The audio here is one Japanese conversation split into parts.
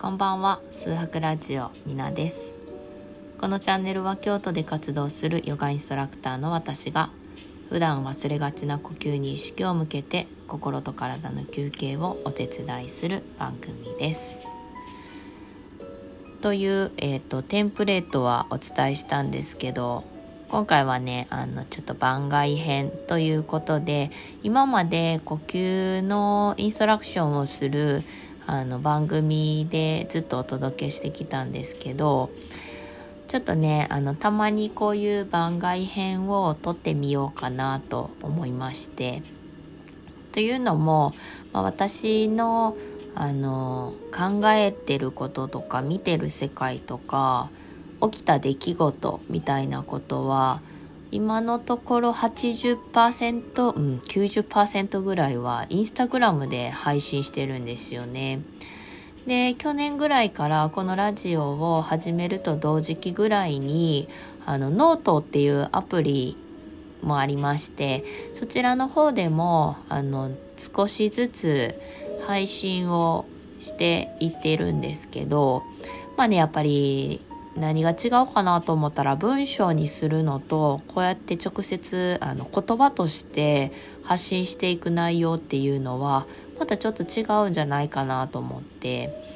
こんばんは。数博ラジオみなです。このチャンネルは京都で活動するヨガインストラクターの私が普段忘れがちな呼吸に意識を向けて心と体の休憩をお手伝いする番組です。という、えーと、テンプレートはお伝えしたんですけど今回はねあのちょっと番外編ということで今まで呼吸のインストラクションをするあの番組でずっとお届けしてきたんですけどちょっとねあのたまにこういう番外編を撮ってみようかなと思いまして。というのも、まあ、私のあの考えてることとか見てる世界とか起きた出来事みたいなことは今のところ80%、うん、90%ぐらいはインスタグラムで配信してるんですよね。で去年ぐらいからこのラジオを始めると同時期ぐらいにあのノートっていうアプリもありましてそちらの方でもあの少しずつ配信をしていってるんですけどまあねやっぱり何が違うかなと思ったら文章にするのとこうやって直接あの言葉として発信していく内容っていうのはまたちょっと違うんじゃないかなと思って。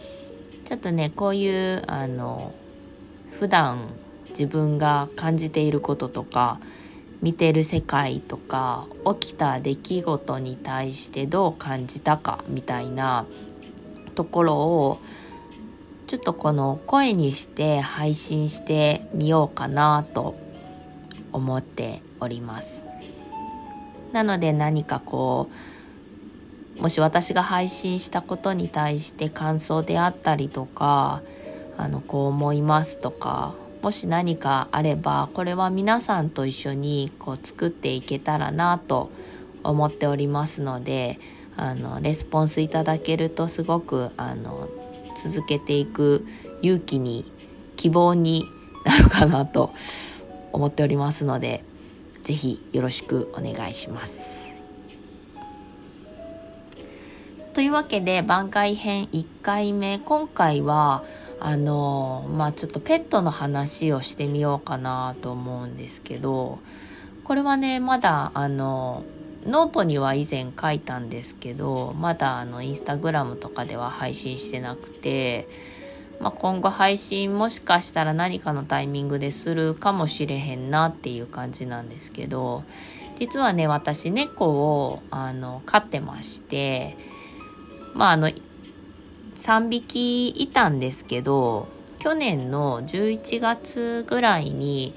ちょっとねこういうあの普段自分が感じていることとか見てる世界とか起きた出来事に対してどう感じたかみたいなところをちょっとこの声にして配信してみようかなと思っております。なので何かこうもし私が配信したことに対して感想であったりとかあのこう思いますとかもし何かあればこれは皆さんと一緒にこう作っていけたらなと思っておりますのであのレスポンスいただけるとすごくあの続けていく勇気に希望になるかなと思っておりますので是非よろしくお願いします。というわけで番外編1回目今回はあのまあちょっとペットの話をしてみようかなと思うんですけどこれはねまだあのノートには以前書いたんですけどまだあのインスタグラムとかでは配信してなくて、まあ、今後配信もしかしたら何かのタイミングでするかもしれへんなっていう感じなんですけど実はね私猫をあの飼ってましてまああの3匹いたんですけど去年の11月ぐらいに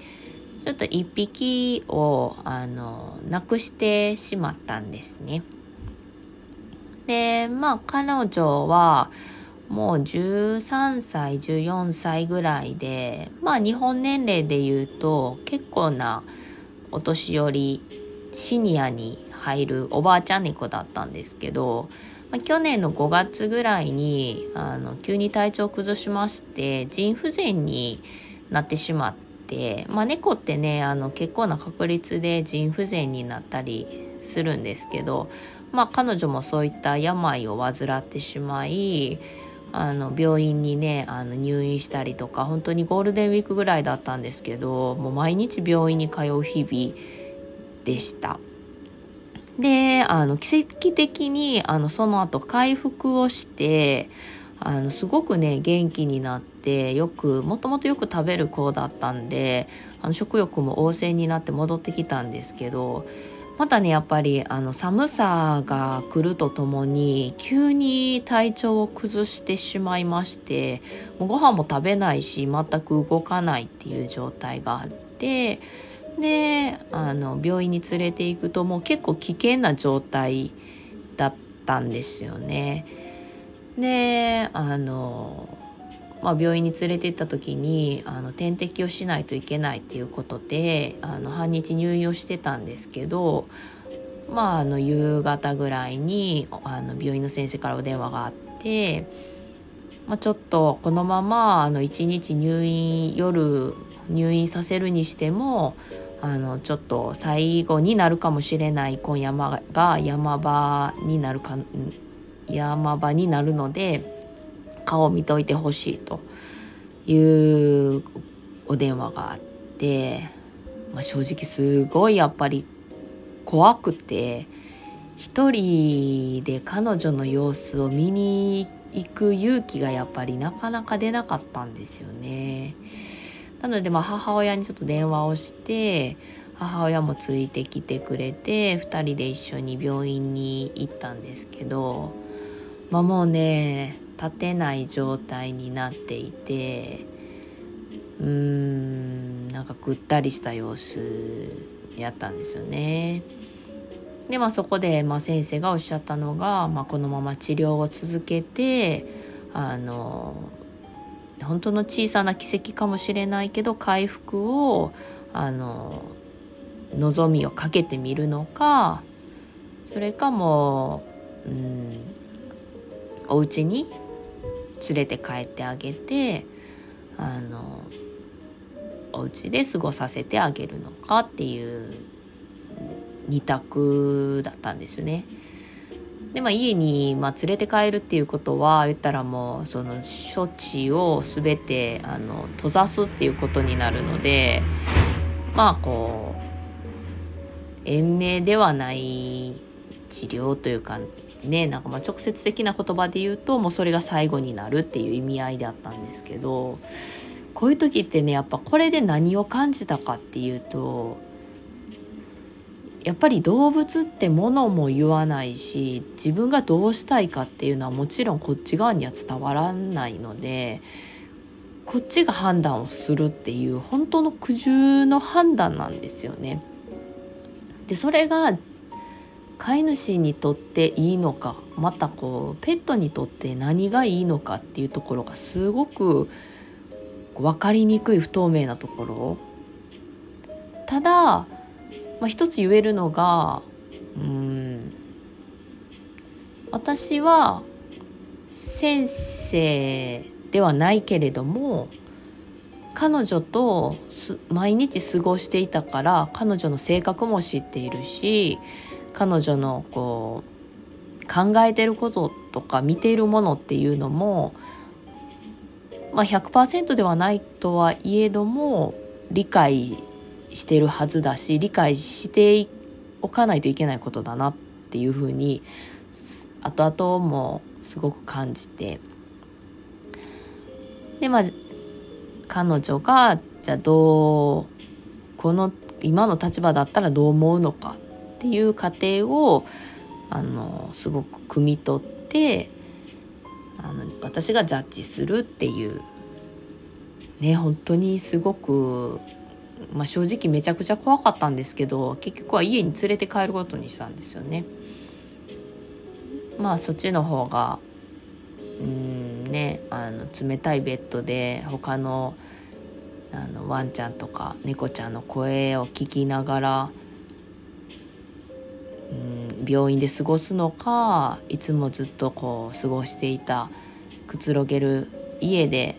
ちょっと1匹をあの亡くしてしまったんですね。でまあ彼女はもう13歳14歳ぐらいでまあ日本年齢で言うと結構なお年寄りシニアに入るおばあちゃん猫だったんですけど、まあ、去年の5月ぐらいにあの急に体調を崩しまして腎不全になってしまって。まあ、猫ってねあの結構な確率で腎不全になったりするんですけど、まあ、彼女もそういった病を患ってしまいあの病院にねあの入院したりとか本当にゴールデンウィークぐらいだったんですけどもう毎日病院に通う日々でした。であの奇跡的にあのその後回復をしてあのすごくね元気になってよくもともとよく食べる子だったんであの食欲も旺盛になって戻ってきたんですけどまたねやっぱりあの寒さが来るとともに急に体調を崩してしまいましてもうご飯も食べないし全く動かないっていう状態があってであの病院に連れて行くともう結構危険な状態だったんですよね。であの、まあ、病院に連れて行った時にあの点滴をしないといけないっていうことであの半日入院をしてたんですけどまあ、あの夕方ぐらいにあの病院の先生からお電話があって、まあ、ちょっとこのままあの1日入院夜入院させるにしてもあのちょっと最後になるかもしれない今夜が山場になるか山場になるので顔見といてほしいというお電話があって、まあ、正直すごいやっぱり怖くて一人で彼女の様子を見に行く勇気がやっぱりなかなか出なかったんですよね。なのでまあ母親にちょっと電話をして母親もついてきてくれて2人で一緒に病院に行ったんですけど、まあ、もうね立てない状態になっていてうーんなんかぐったりした様子やったんですよね。でまあそこで、まあ、先生がおっしゃったのが、まあ、このまま治療を続けてあの本当の小さな奇跡かもしれないけど回復をあの望みをかけてみるのかそれかもう、うん、お家に連れて帰ってあげてあのお家で過ごさせてあげるのかっていう2択だったんですよね。でまあ家に、まあ、連れて帰るっていうことは言ったらもうその処置を全てあの閉ざすっていうことになるのでまあこう延命ではない治療というかねなんかま直接的な言葉で言うともうそれが最後になるっていう意味合いであったんですけどこういう時ってねやっぱこれで何を感じたかっていうとやっぱり動物って物も言わないし自分がどうしたいかっていうのはもちろんこっち側には伝わらないのでこっちが判断をするっていう本当の苦渋の判断なんですよね。でそれが飼い主にとっていいのかまたこうペットにとって何がいいのかっていうところがすごく分かりにくい不透明なところ。ただ、まあ、一つ言えるのがうん私は先生ではないけれども彼女と毎日過ごしていたから彼女の性格も知っているし彼女のこう考えてることとか見ているものっていうのも、まあ、100%ではないとはいえども理解してるはずだし理解しておかないといけないことだなっていうふうに後々もすごく感じて。でまあ彼女がじゃあどうこの今の立場だったらどう思うのかっていう過程をあのすごく汲み取ってあの私がジャッジするっていうね本当にすごく、まあ、正直めちゃくちゃ怖かったんですけど結局は家に連れて帰ることにしたんですよね。まあそっちの方がうんねあの冷たいベッドで他のあのワンちゃんとか猫ちゃんの声を聞きながらうん病院で過ごすのかいつもずっとこう過ごしていたくつろげる家で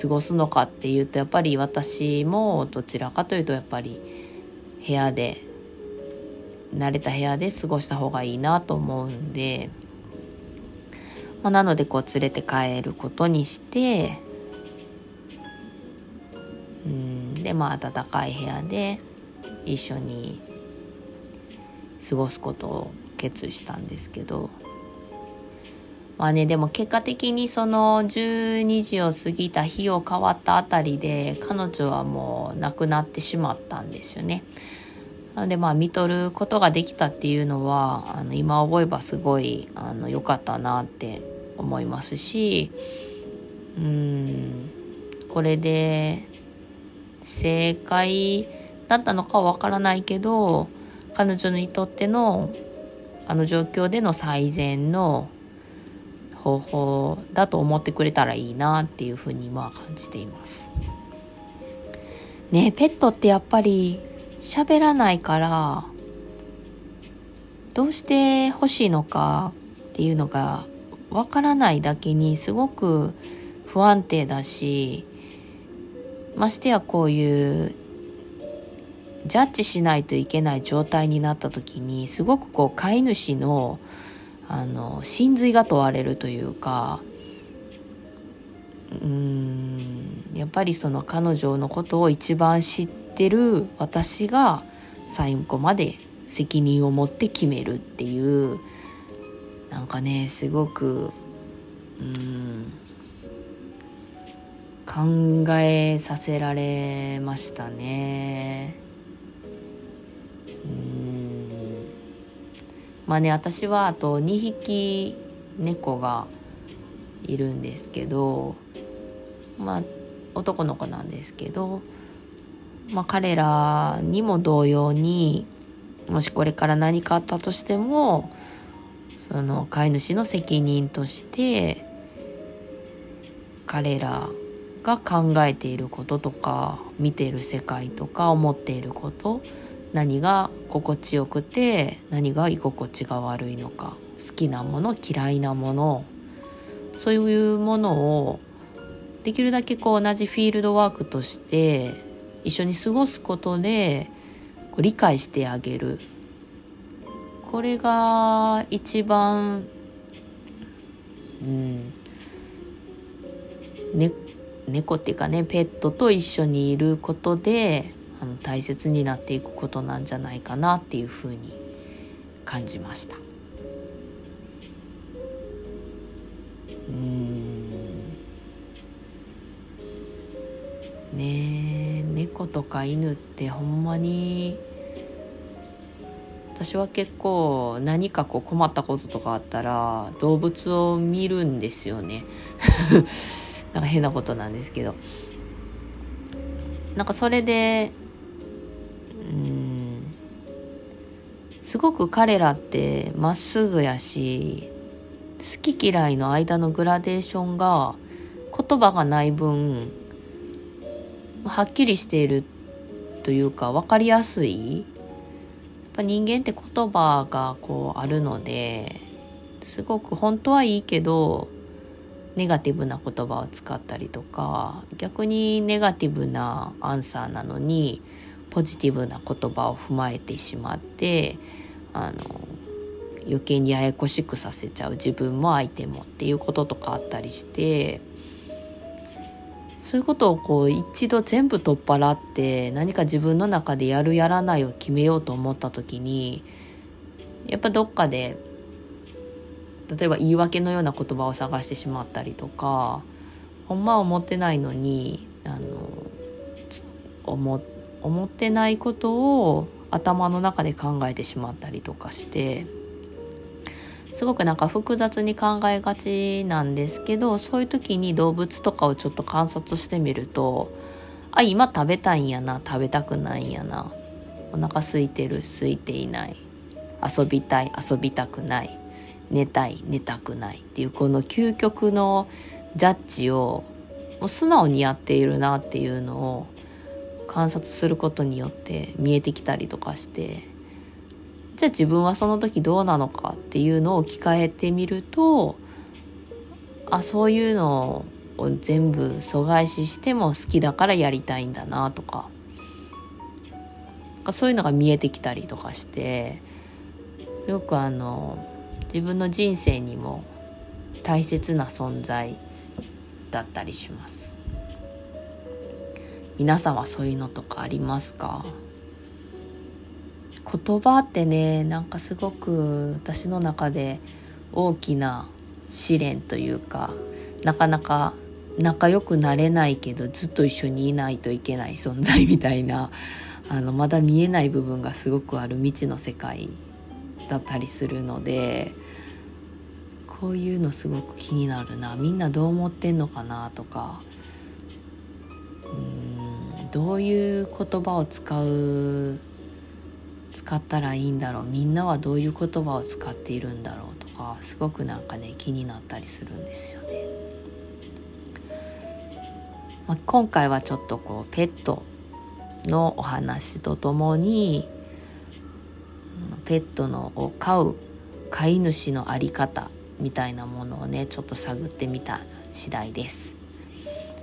過ごすのかっていうとやっぱり私もどちらかというとやっぱり部屋で慣れた部屋で過ごした方がいいなと思うんで、まあ、なのでこう連れて帰ることにしてうんでまあ暖かい部屋で一緒に過ごすことを決意したんですけどまあねでも結果的にその12時を過ぎた日を変わったあたりで彼女はもう亡くなってしまったんですよね。なのでまあ見とることができたっていうのはあの今思えばすごいあの良かったなって思いますしうんこれで正解だったのかはわからないけど彼女にとってのあの状況での最善の方法だと思ってくれたらいいなっていうふうに今は感じています。ねペットってやっぱり喋らないからどうして欲しいのかっていうのがわからないだけにすごく不安定だしましてやこういうジャッジしないといけない状態になった時にすごくこう飼い主のあの真髄が問われるというかうんやっぱりその彼女のことを一番知ってる私が最後まで責任を持って決めるっていうなんかねすごくうん考えさせられましたね。まあね私はあと2匹猫がいるんですけどまあ男の子なんですけど、まあ、彼らにも同様にもしこれから何かあったとしてもその飼い主の責任として彼らが考えていることとか見ている世界とか思っていること何が心地よくて何が居心地が悪いのか好きなもの嫌いなものそういうものをできるだけこう同じフィールドワークとして一緒に過ごすことでこう理解してあげる。これが一番うんね猫っていうかねペットと一緒にいることであの大切になっていくことなんじゃないかなっていうふうに感じました。うん。ねえ猫とか犬ってほんまに私は結構何かこう困ったこととかあったら動物を見るんですよね。なんか変なことなんですけど。なんかそれでうん。すごく彼らってまっすぐやし好き嫌いの間のグラデーションが言葉がない分はっきりしているというか分かりやすい。やっぱ人間って言葉がこうあるのですごく本当はいいけどネガティブな言葉を使ったりとか逆にネガティブなアンサーなのにポジティブな言葉を踏まえてしまってあの余計にややこしくさせちゃう自分も相手もっていうこととかあったりしてそういうことをこう一度全部取っ払って何か自分の中でやるやらないを決めようと思った時にやっぱどっかで例えば言い訳のような言葉を探してしまったりとかほんまは思ってないのにあの思思ってないことを頭の中で考えてしまったりとかしてすごくなんか複雑に考えがちなんですけどそういう時に動物とかをちょっと観察してみるとあ今食べたいんやな食べたくないんやなお腹空いてる空いていない遊びたい遊びたくない寝たい寝たくないっていうこの究極のジャッジをもう素直にやっているなっていうのを観察することによって見えてきたりとかしてじゃあ自分はその時どうなのかっていうのを置き換えてみるとあそういうのを全部阻害ししても好きだからやりたいんだなとかそういうのが見えてきたりとかしてよくあの自分の人生にも大切な存在だったりします。皆さんはそういうのとかありますか？言葉ってねなんかすごく私の中で大きな試練というかなかなか仲良くなれないけどずっと一緒にいないといけない存在みたいなあのまだ見えない部分がすごくある未知の世界だったりするのでこういうのすごく気になるな。みんなどう思ってんのかなとか。うん。どういう言葉を使う使ったらいいんだろうみんなはどういう言葉を使っているんだろうとかすごくなんかね気になったりするんですよね。まあ、今回はちょっとこうペットのお話とともにペットのを飼う飼い主の在り方みたいなものをねちょっと探ってみた次第です。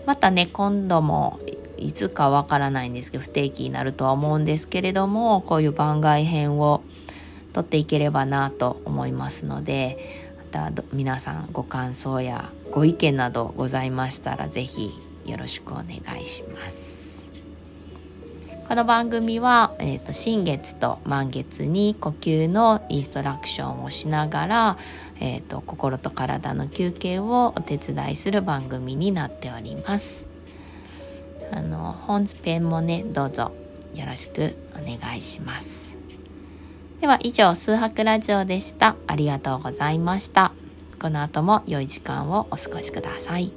またね今度もいつかわからないんですけど不定期になるとは思うんですけれどもこういう番外編を撮っていければなと思いますのでまた皆さんご感想やご意見などございましたら是非よろしくお願いします。この番組は、えーと、新月と満月に呼吸のインストラクションをしながら、えーと心と体の休憩をお手伝いする番組になっております。あの本編もねどうぞよろしくお願いします。では以上数白ラジオでした。ありがとうございました。この後も良い時間をお過ごしください。